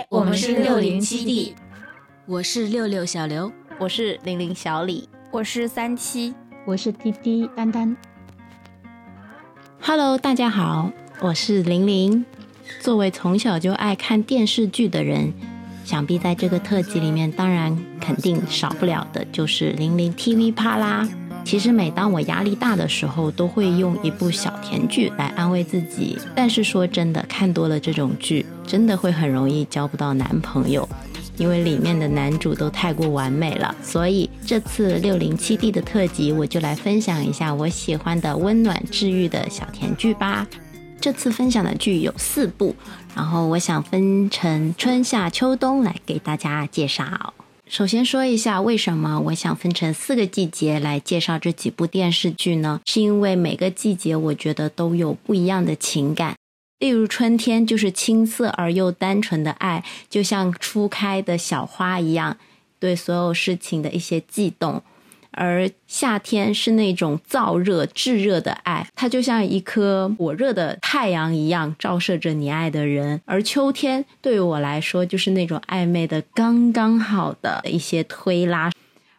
嗨，我们是六零七 D，我是六六小刘，我是零零小李，我是三七，我是滴滴丹丹。Hello，大家好，我是玲玲。作为从小就爱看电视剧的人，想必在这个特辑里面，当然肯定少不了的就是零零 TV 啪啦。其实每当我压力大的时候，都会用一部小甜剧来安慰自己。但是说真的，看多了这种剧，真的会很容易交不到男朋友，因为里面的男主都太过完美了。所以这次六零七 D 的特辑，我就来分享一下我喜欢的温暖治愈的小甜剧吧。这次分享的剧有四部，然后我想分成春夏秋冬来给大家介绍。首先说一下，为什么我想分成四个季节来介绍这几部电视剧呢？是因为每个季节我觉得都有不一样的情感。例如春天就是青涩而又单纯的爱，就像初开的小花一样，对所有事情的一些悸动。而夏天是那种燥热、炙热的爱，它就像一颗火热的太阳一样，照射着你爱的人。而秋天对于我来说，就是那种暧昧的、刚刚好的一些推拉。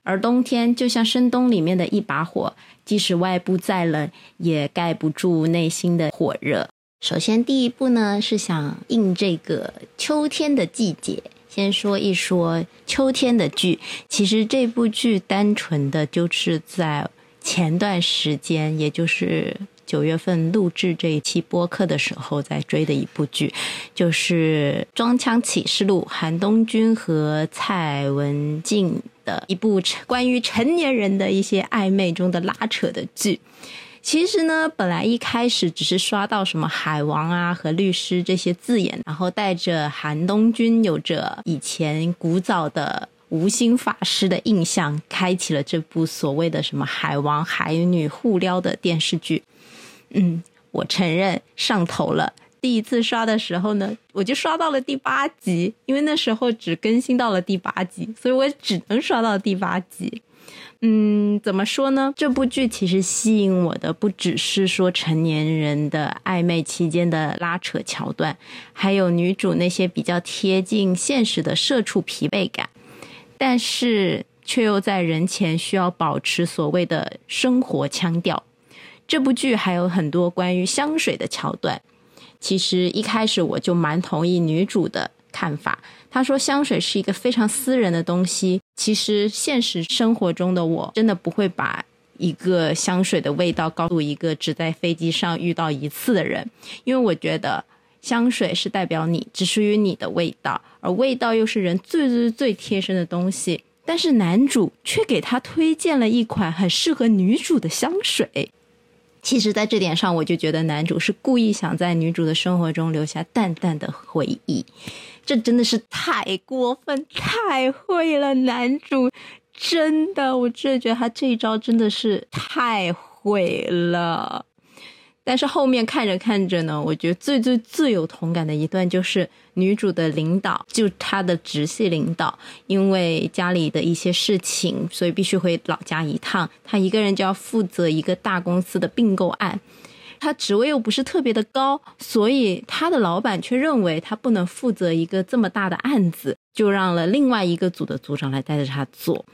而冬天就像深冬里面的一把火，即使外部再冷，也盖不住内心的火热。首先，第一步呢是想应这个秋天的季节。先说一说秋天的剧，其实这部剧单纯的就是在前段时间，也就是九月份录制这一期播客的时候在追的一部剧，就是《装腔启示录》，韩东君和蔡文静的一部关于成年人的一些暧昧中的拉扯的剧。其实呢，本来一开始只是刷到什么海王啊和律师这些字眼，然后带着韩东君有着以前古早的无心法师的印象，开启了这部所谓的什么海王海女互撩的电视剧。嗯，我承认上头了。第一次刷的时候呢，我就刷到了第八集，因为那时候只更新到了第八集，所以我只能刷到第八集。嗯，怎么说呢？这部剧其实吸引我的不只是说成年人的暧昧期间的拉扯桥段，还有女主那些比较贴近现实的社畜疲惫感，但是却又在人前需要保持所谓的生活腔调。这部剧还有很多关于香水的桥段，其实一开始我就蛮同意女主的。看法，他说香水是一个非常私人的东西。其实现实生活中的我真的不会把一个香水的味道告诉一个只在飞机上遇到一次的人，因为我觉得香水是代表你，只属于你的味道，而味道又是人最最最贴身的东西。但是男主却给他推荐了一款很适合女主的香水。其实，在这点上，我就觉得男主是故意想在女主的生活中留下淡淡的回忆。这真的是太过分，太会了！男主真的，我真的觉得他这一招真的是太会了。但是后面看着看着呢，我觉得最最最有同感的一段就是女主的领导，就她的直系领导，因为家里的一些事情，所以必须回老家一趟。她一个人就要负责一个大公司的并购案。他职位又不是特别的高，所以他的老板却认为他不能负责一个这么大的案子，就让了另外一个组的组长来带着他做。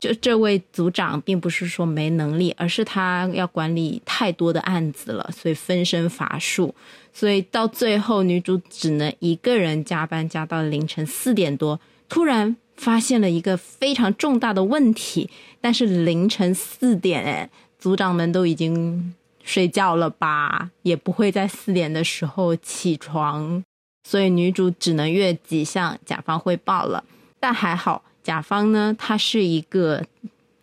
就这位组长并不是说没能力，而是他要管理太多的案子了，所以分身乏术。所以到最后，女主只能一个人加班加到凌晨四点多，突然发现了一个非常重大的问题。但是凌晨四点，哎，组长们都已经。睡觉了吧，也不会在四点的时候起床，所以女主只能越级向甲方汇报了。但还好，甲方呢，他是一个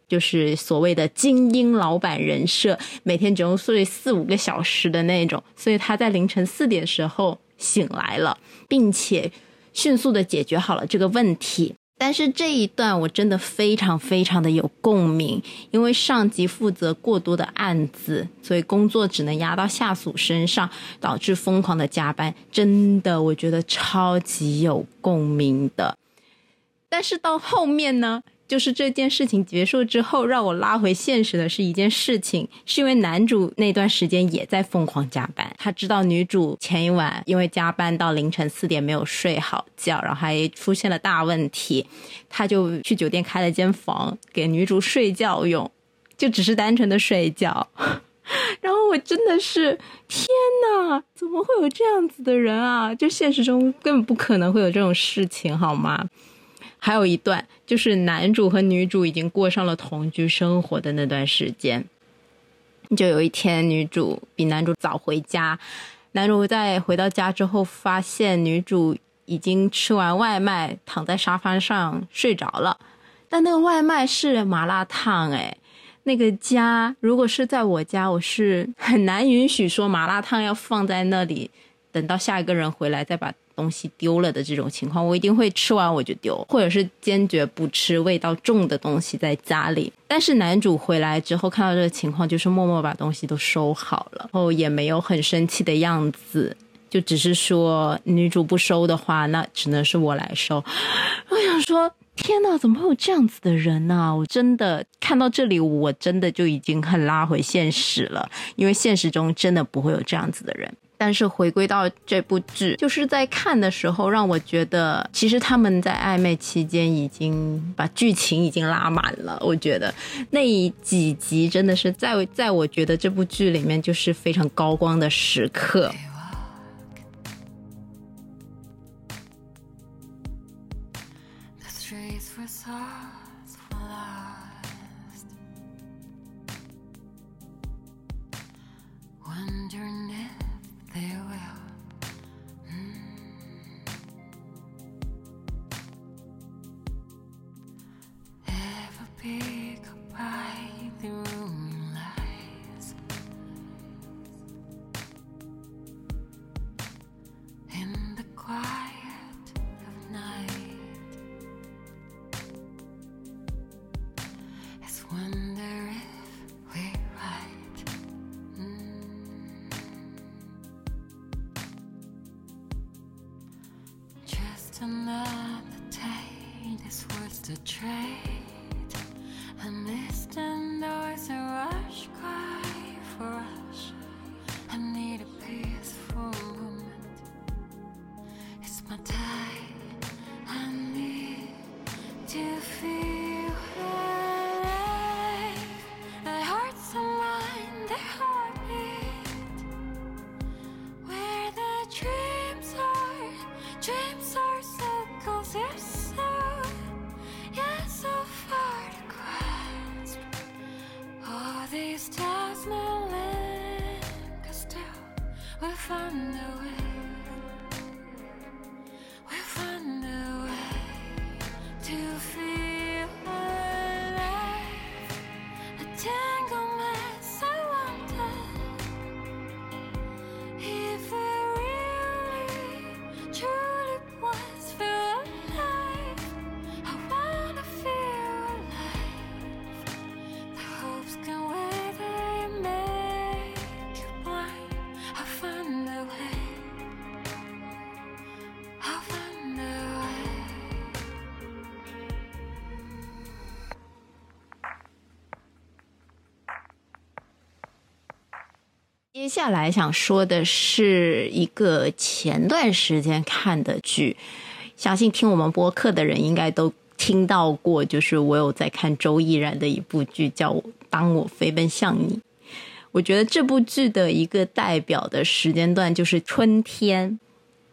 就是所谓的精英老板人设，每天只用睡四五个小时的那种，所以他在凌晨四点时候醒来了，并且迅速的解决好了这个问题。但是这一段我真的非常非常的有共鸣，因为上级负责过多的案子，所以工作只能压到下属身上，导致疯狂的加班。真的，我觉得超级有共鸣的。但是到后面呢，就是这件事情结束之后，让我拉回现实的是一件事情，是因为男主那段时间也在疯狂加班。他知道女主前一晚因为加班到凌晨四点没有睡好觉，然后还出现了大问题，他就去酒店开了间房给女主睡觉用，就只是单纯的睡觉。然后我真的是天哪，怎么会有这样子的人啊？就现实中根本不可能会有这种事情，好吗？还有一段，就是男主和女主已经过上了同居生活的那段时间。就有一天，女主比男主早回家，男主在回到家之后，发现女主已经吃完外卖，躺在沙发上睡着了。但那个外卖是麻辣烫，哎，那个家如果是在我家，我是很难允许说麻辣烫要放在那里，等到下一个人回来再把。东西丢了的这种情况，我一定会吃完我就丢，或者是坚决不吃味道重的东西在家里。但是男主回来之后看到这个情况，就是默默把东西都收好了，后也没有很生气的样子，就只是说女主不收的话，那只能是我来收。我想说，天哪，怎么会有这样子的人呢？我真的看到这里，我真的就已经很拉回现实了，因为现实中真的不会有这样子的人。但是回归到这部剧，就是在看的时候，让我觉得其实他们在暧昧期间已经把剧情已经拉满了。我觉得那几集真的是在在我觉得这部剧里面就是非常高光的时刻。接下来想说的是一个前段时间看的剧，相信听我们播客的人应该都听到过，就是我有在看周依然的一部剧，叫《当我飞奔向你》。我觉得这部剧的一个代表的时间段就是春天。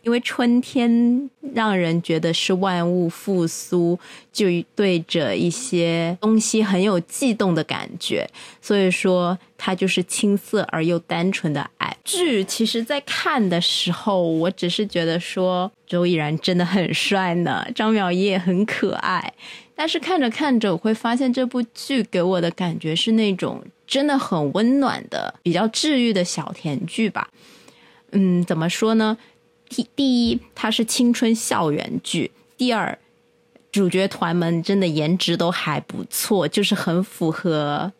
因为春天让人觉得是万物复苏，就对着一些东西很有悸动的感觉，所以说它就是青涩而又单纯的爱剧。其实，在看的时候，我只是觉得说周依然真的很帅呢，张淼也很可爱。但是看着看着，我会发现这部剧给我的感觉是那种真的很温暖的、比较治愈的小甜剧吧。嗯，怎么说呢？第第一，它是青春校园剧；第二，主角团们真的颜值都还不错，就是很符合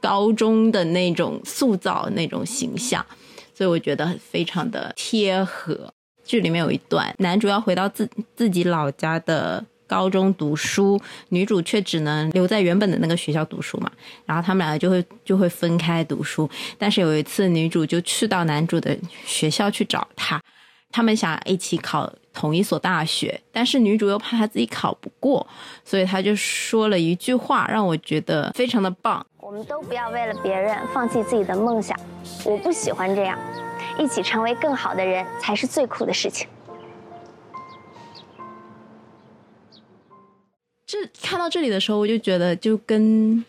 高中的那种塑造那种形象，所以我觉得非常的贴合。剧里面有一段，男主要回到自自己老家的高中读书，女主却只能留在原本的那个学校读书嘛。然后他们两个就会就会分开读书。但是有一次，女主就去到男主的学校去找他，他们想一起考同一所大学，但是女主又怕她自己考不过，所以她就说了一句话，让我觉得非常的棒。我们都不要为了别人放弃自己的梦想，我不喜欢这样，一起成为更好的人才是最酷的事情。这看到这里的时候，我就觉得就跟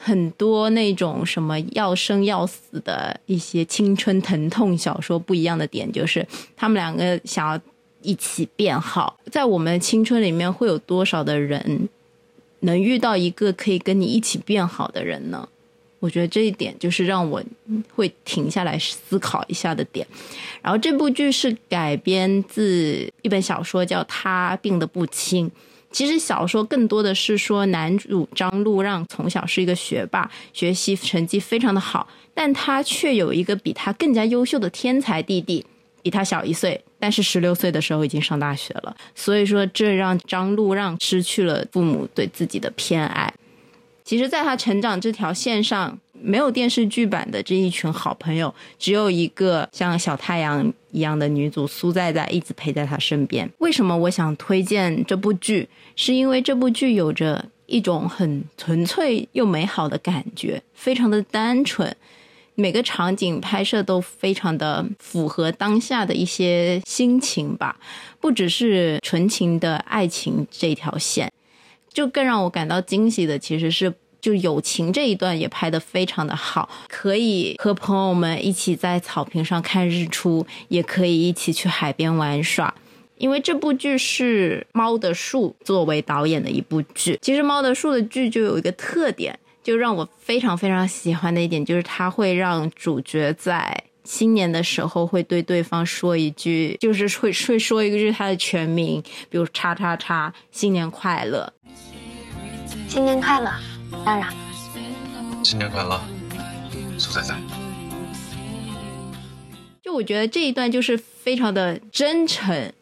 很多那种什么要生要死的一些青春疼痛小说不一样的点，就是他们两个想要一起变好。在我们青春里面，会有多少的人能遇到一个可以跟你一起变好的人呢？我觉得这一点就是让我会停下来思考一下的点。然后这部剧是改编自一本小说，叫《他病得不轻》。其实小说更多的是说男主张路让从小是一个学霸，学习成绩非常的好，但他却有一个比他更加优秀的天才弟弟，比他小一岁，但是十六岁的时候已经上大学了。所以说这让张路让失去了父母对自己的偏爱。其实，在他成长这条线上，没有电视剧版的这一群好朋友，只有一个像小太阳一样的女主苏在在一直陪在他身边。为什么我想推荐这部剧？是因为这部剧有着一种很纯粹又美好的感觉，非常的单纯，每个场景拍摄都非常的符合当下的一些心情吧。不只是纯情的爱情这条线。就更让我感到惊喜的，其实是就友情这一段也拍得非常的好，可以和朋友们一起在草坪上看日出，也可以一起去海边玩耍。因为这部剧是猫的树作为导演的一部剧，其实猫的树的剧就有一个特点，就让我非常非常喜欢的一点，就是它会让主角在新年的时候会对对方说一句，就是会会说一句他的全名，比如叉叉叉，新年快乐。新年快乐，当然。新年快乐，苏仔仔。就我觉得这一段就是非常的真诚，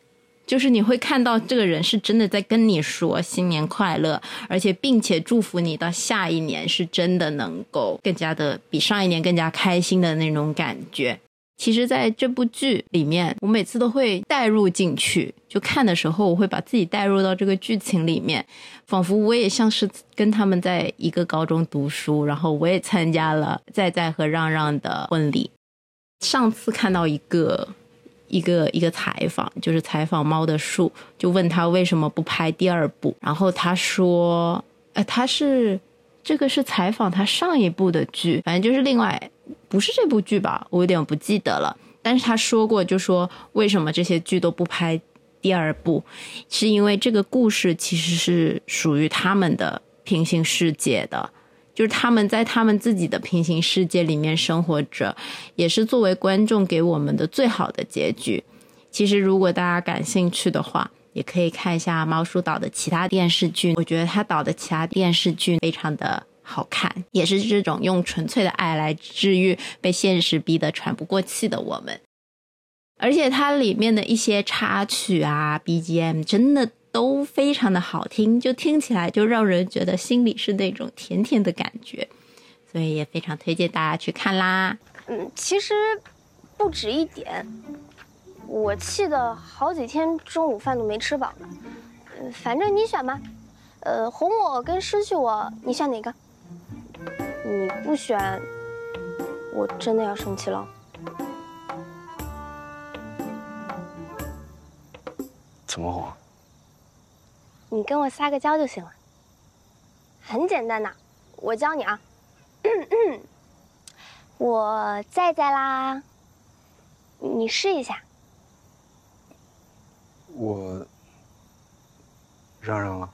就是你会看到这个人是真的在跟你说新年快乐，而且并且祝福你到下一年是真的能够更加的比上一年更加开心的那种感觉。其实，在这部剧里面，我每次都会带入进去，就看的时候，我会把自己带入到这个剧情里面，仿佛我也像是跟他们在一个高中读书，然后我也参加了在在和让让的婚礼。上次看到一个一个一个采访，就是采访猫的树，就问他为什么不拍第二部，然后他说，呃，他是这个是采访他上一部的剧，反正就是另外。不是这部剧吧？我有点不记得了。但是他说过，就说为什么这些剧都不拍第二部，是因为这个故事其实是属于他们的平行世界的，就是他们在他们自己的平行世界里面生活着，也是作为观众给我们的最好的结局。其实如果大家感兴趣的话，也可以看一下猫叔导的其他电视剧。我觉得他导的其他电视剧非常的。好看，也是这种用纯粹的爱来治愈被现实逼得喘不过气的我们。而且它里面的一些插曲啊，BGM 真的都非常的好听，就听起来就让人觉得心里是那种甜甜的感觉。所以也非常推荐大家去看啦。嗯，其实不止一点，我气的好几天中午饭都没吃饱呢。反正你选吧，呃，哄我跟失去我，你选哪个？你不选，我真的要生气了。怎么哄？你跟我撒个娇就行了，很简单呐，我教你啊。我在在啦，你试一下。我嚷嚷了。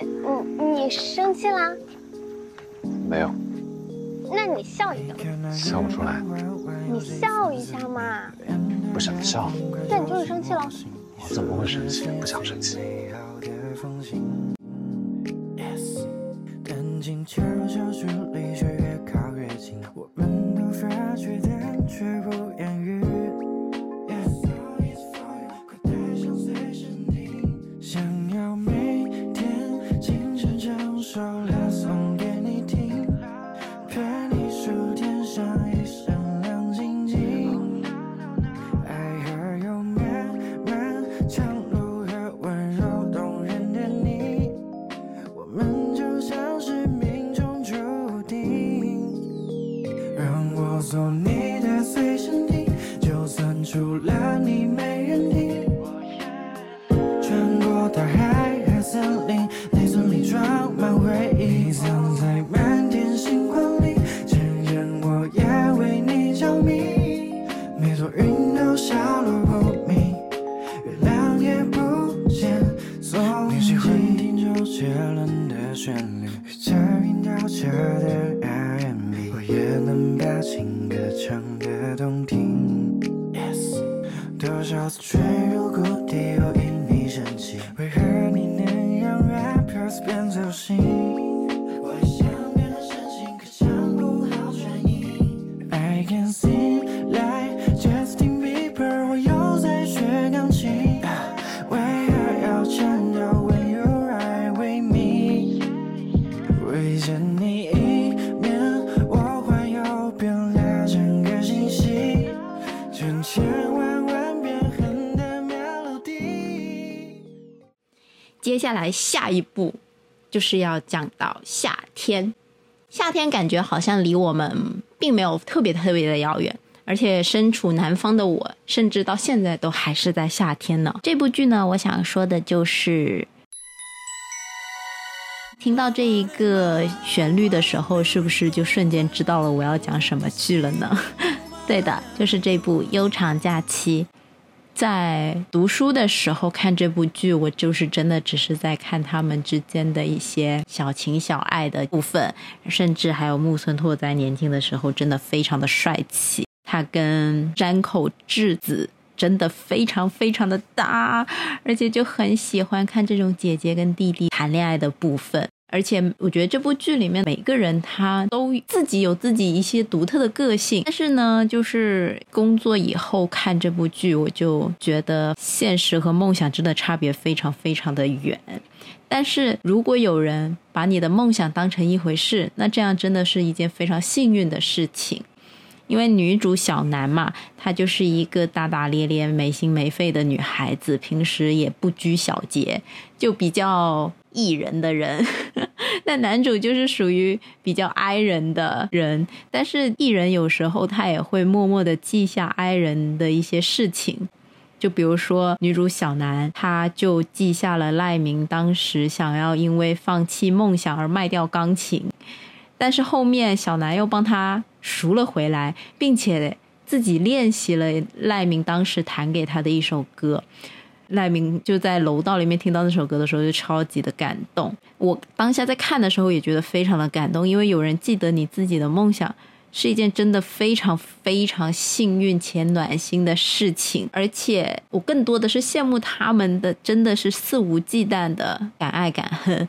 你你生气啦？没有。那你笑一个。笑不出来。你笑一下嘛。不想笑。那你就是生气了。我怎么会生气？不想生气。下来下一步就是要讲到夏天。夏天感觉好像离我们并没有特别特别的遥远，而且身处南方的我，甚至到现在都还是在夏天呢。这部剧呢，我想说的就是，听到这一个旋律的时候，是不是就瞬间知道了我要讲什么剧了呢？对的，就是这部《悠长假期》。在读书的时候看这部剧，我就是真的只是在看他们之间的一些小情小爱的部分，甚至还有木村拓哉年轻的时候真的非常的帅气，他跟山口智子真的非常非常的搭，而且就很喜欢看这种姐姐跟弟弟谈恋爱的部分。而且我觉得这部剧里面每个人他都自己有自己一些独特的个性，但是呢，就是工作以后看这部剧，我就觉得现实和梦想真的差别非常非常的远。但是如果有人把你的梦想当成一回事，那这样真的是一件非常幸运的事情。因为女主小南嘛，她就是一个大大咧咧、没心没肺的女孩子，平时也不拘小节，就比较艺人的人。那男主就是属于比较 i 人的人，但是艺人有时候他也会默默的记下 i 人的一些事情。就比如说女主小南，她就记下了赖明当时想要因为放弃梦想而卖掉钢琴，但是后面小南又帮他赎了回来，并且自己练习了赖明当时弹给他的一首歌。赖明就在楼道里面听到那首歌的时候，就超级的感动。我当下在看的时候也觉得非常的感动，因为有人记得你自己的梦想，是一件真的非常非常幸运且暖心的事情。而且我更多的是羡慕他们的，真的是肆无忌惮的敢爱敢恨。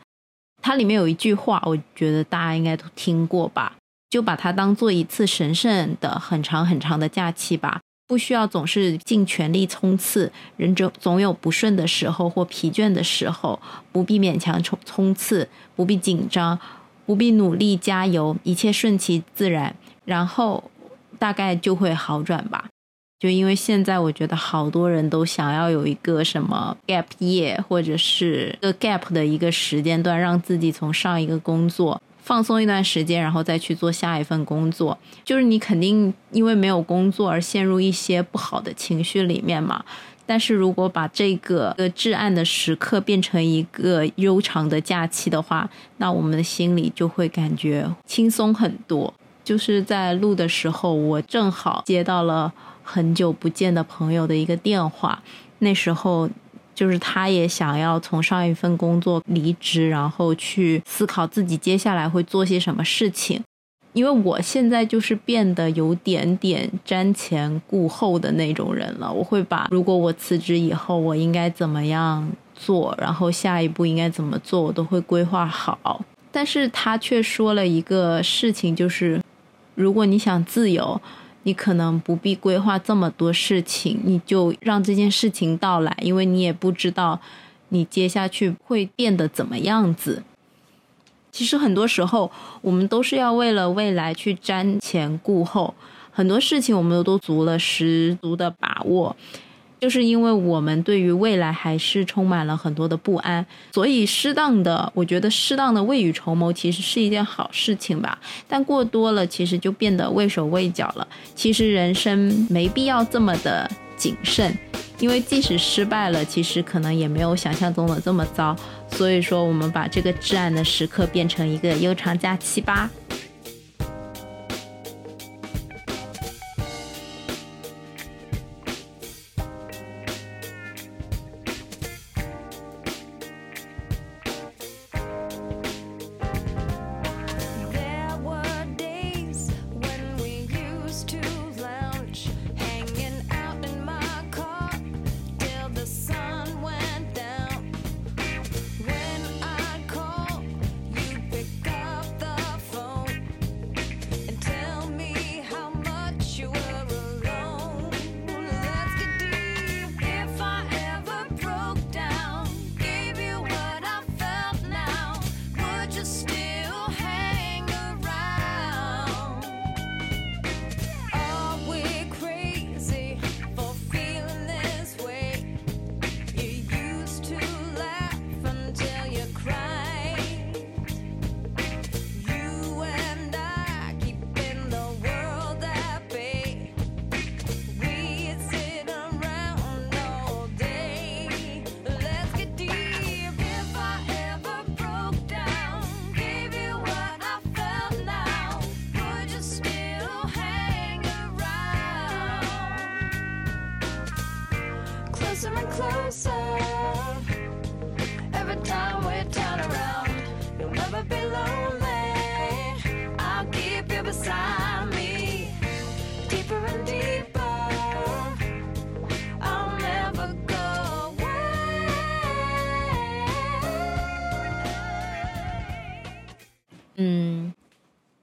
它里面有一句话，我觉得大家应该都听过吧，就把它当做一次神圣的、很长很长的假期吧。不需要总是尽全力冲刺，人总总有不顺的时候或疲倦的时候，不必勉强冲冲刺，不必紧张，不必努力加油，一切顺其自然，然后大概就会好转吧。就因为现在我觉得好多人都想要有一个什么 gap year，或者是一个 gap 的一个时间段，让自己从上一个工作。放松一段时间，然后再去做下一份工作，就是你肯定因为没有工作而陷入一些不好的情绪里面嘛。但是如果把这个个至暗的时刻变成一个悠长的假期的话，那我们的心里就会感觉轻松很多。就是在录的时候，我正好接到了很久不见的朋友的一个电话，那时候。就是他也想要从上一份工作离职，然后去思考自己接下来会做些什么事情。因为我现在就是变得有点点瞻前顾后的那种人了。我会把如果我辞职以后我应该怎么样做，然后下一步应该怎么做，我都会规划好。但是他却说了一个事情，就是如果你想自由。你可能不必规划这么多事情，你就让这件事情到来，因为你也不知道你接下去会变得怎么样子。其实很多时候，我们都是要为了未来去瞻前顾后，很多事情我们都足了十足的把握。就是因为我们对于未来还是充满了很多的不安，所以适当的，我觉得适当的未雨绸缪其实是一件好事情吧。但过多了，其实就变得畏手畏脚了。其实人生没必要这么的谨慎，因为即使失败了，其实可能也没有想象中的这么糟。所以说，我们把这个至暗的时刻变成一个悠长假期吧。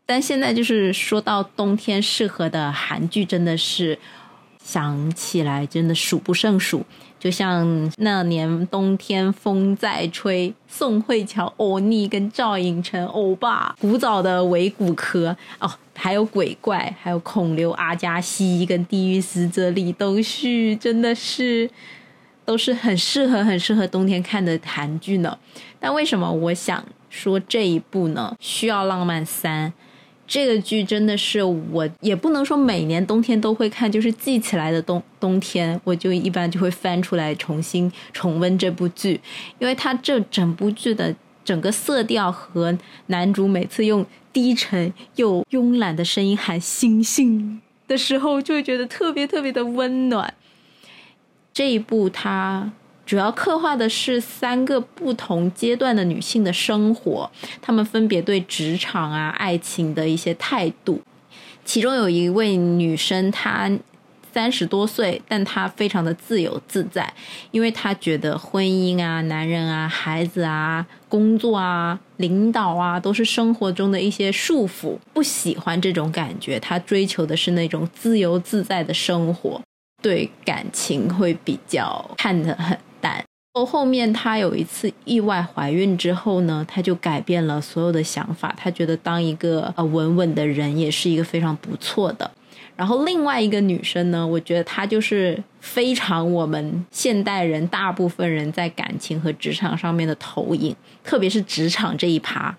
但现在就是说到冬天适合的韩剧，真的是想起来真的数不胜数。就像那年冬天风在吹，宋慧乔、欧尼跟赵寅成欧巴，古早的维骨科哦，还有鬼怪，还有孔刘、阿加西跟地狱使者李东旭，真的是都是很适合、很适合冬天看的韩剧呢。但为什么我想说这一部呢？需要浪漫三这个剧真的是我也不能说每年冬天都会看，就是记起来的冬冬天，我就一般就会翻出来重新重温这部剧，因为它这整部剧的整个色调和男主每次用低沉又慵懒的声音喊“星星”的时候，就会觉得特别特别的温暖。这一部它主要刻画的是三个不同阶段的女性的生活，她们分别对职场啊、爱情的一些态度。其中有一位女生，她三十多岁，但她非常的自由自在，因为她觉得婚姻啊、男人啊、孩子啊、工作啊、领导啊，都是生活中的一些束缚，不喜欢这种感觉。她追求的是那种自由自在的生活。对感情会比较看得很淡。后面她有一次意外怀孕之后呢，她就改变了所有的想法。她觉得当一个呃稳稳的人也是一个非常不错的。然后另外一个女生呢，我觉得她就是非常我们现代人大部分人在感情和职场上面的投影，特别是职场这一趴。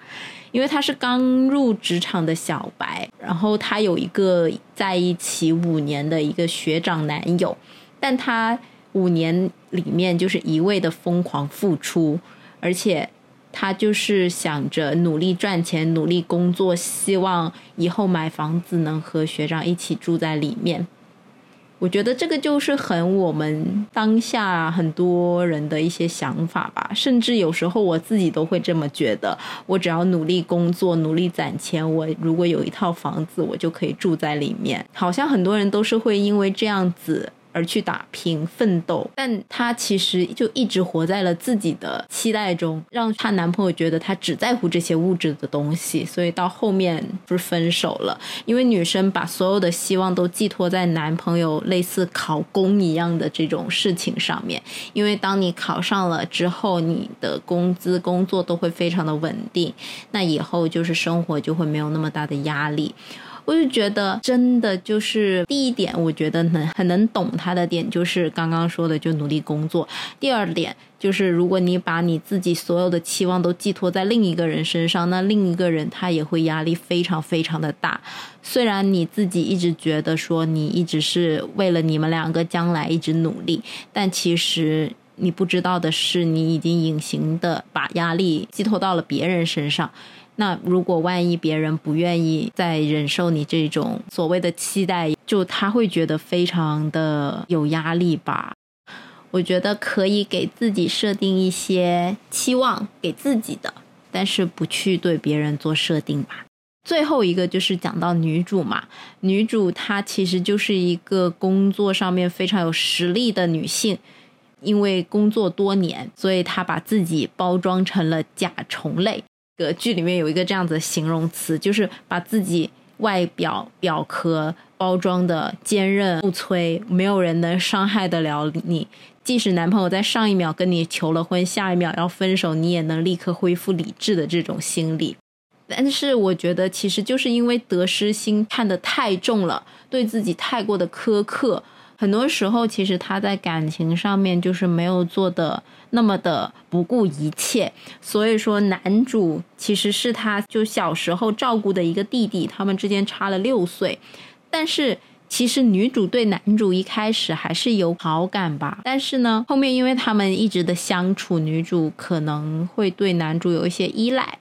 因为她是刚入职场的小白，然后她有一个在一起五年的一个学长男友，但她五年里面就是一味的疯狂付出，而且他就是想着努力赚钱、努力工作，希望以后买房子能和学长一起住在里面。我觉得这个就是很我们当下很多人的一些想法吧，甚至有时候我自己都会这么觉得。我只要努力工作、努力攒钱，我如果有一套房子，我就可以住在里面。好像很多人都是会因为这样子而去打拼奋斗，但她其实就一直活在了自己的期待中，让她男朋友觉得她只在乎这些物质的东西，所以到后面不是分手了。因为女生把所有的希望都寄托在男朋友类似考公一样的这种事情上面，因为当你考上了之后，你的工资、工作都会非常的稳定，那以后就是生活就会没有那么大的压力。我就觉得真的就是第一点，我觉得能很能懂他的点就是刚刚说的，就努力工作。第二点就是，如果你把你自己所有的期望都寄托在另一个人身上，那另一个人他也会压力非常非常的大。虽然你自己一直觉得说你一直是为了你们两个将来一直努力，但其实你不知道的是，你已经隐形的把压力寄托到了别人身上。那如果万一别人不愿意再忍受你这种所谓的期待，就他会觉得非常的有压力吧。我觉得可以给自己设定一些期望，给自己的，但是不去对别人做设定吧。最后一个就是讲到女主嘛，女主她其实就是一个工作上面非常有实力的女性，因为工作多年，所以她把自己包装成了甲虫类。个剧里面有一个这样子的形容词，就是把自己外表表壳包装的坚韧不摧，没有人能伤害得了你。即使男朋友在上一秒跟你求了婚，下一秒要分手，你也能立刻恢复理智的这种心理。但是我觉得，其实就是因为得失心看得太重了，对自己太过的苛刻，很多时候其实他在感情上面就是没有做的那么的不顾一切。所以说，男主其实是他就小时候照顾的一个弟弟，他们之间差了六岁，但是。其实女主对男主一开始还是有好感吧，但是呢，后面因为他们一直的相处，女主可能会对男主有一些依赖，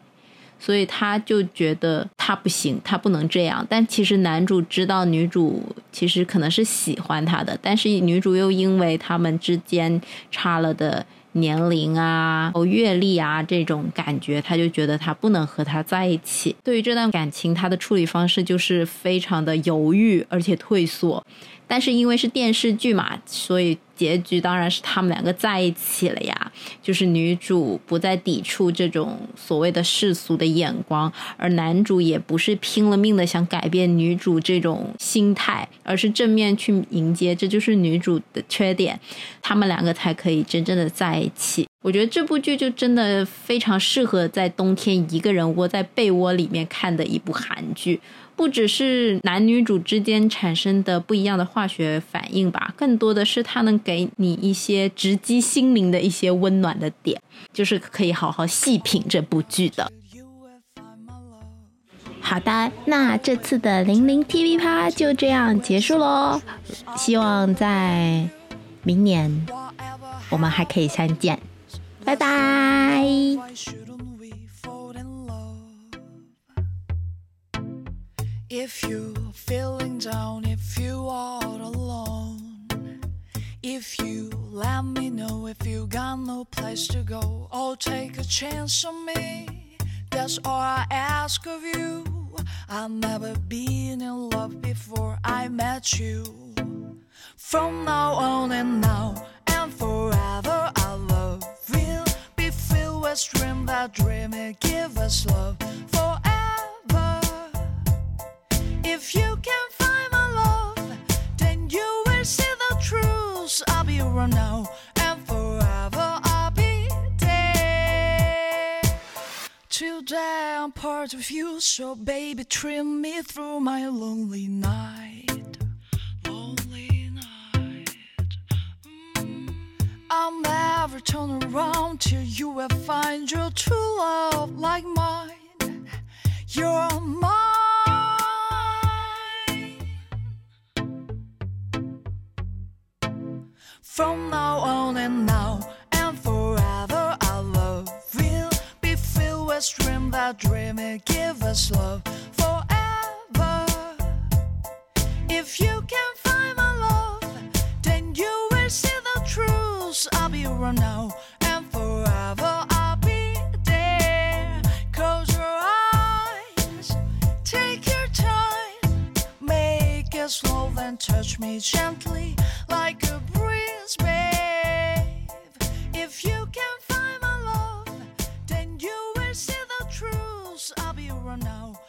所以他就觉得他不行，他不能这样。但其实男主知道女主其实可能是喜欢他的，但是女主又因为他们之间差了的年龄啊、阅历啊这种感觉，他就觉得他不能和他在一起。对于这段感情，他的处理方式就是非常的犹豫，而且退缩。但是因为是电视剧嘛，所以结局当然是他们两个在一起了呀。就是女主不再抵触这种所谓的世俗的眼光，而男主也不是拼了命的想改变女主这种心态，而是正面去迎接，这就是女主的缺点，他们两个才可以真正的在一起。我觉得这部剧就真的非常适合在冬天一个人窝在被窝里面看的一部韩剧。不只是男女主之间产生的不一样的化学反应吧，更多的是它能给你一些直击心灵的一些温暖的点，就是可以好好细品这部剧的。好的，那这次的零零 TV 趴就这样结束喽，希望在明年我们还可以相见，拜拜。If you're feeling down, if you are alone, if you let me know if you got no place to go, oh, take a chance on me, that's all I ask of you. I've never been in love before I met you. From now on and now and forever, our love will be filled with dream that dream it give us love If you can find my love, then you will see the truth. I'll be around now and forever. I'll be there. Today I'm part of you, so baby, trim me through my lonely night. Lonely night. Mm. I'll never turn around till you will find your true love like mine. You're From now on and now and forever, our love will be filled with dream that dream it give us love forever. If you can find my love, then you will see the truth. I'll be around now and forever. I'll be there. Close your eyes, take your time, make it slow, then touch me gently like a now.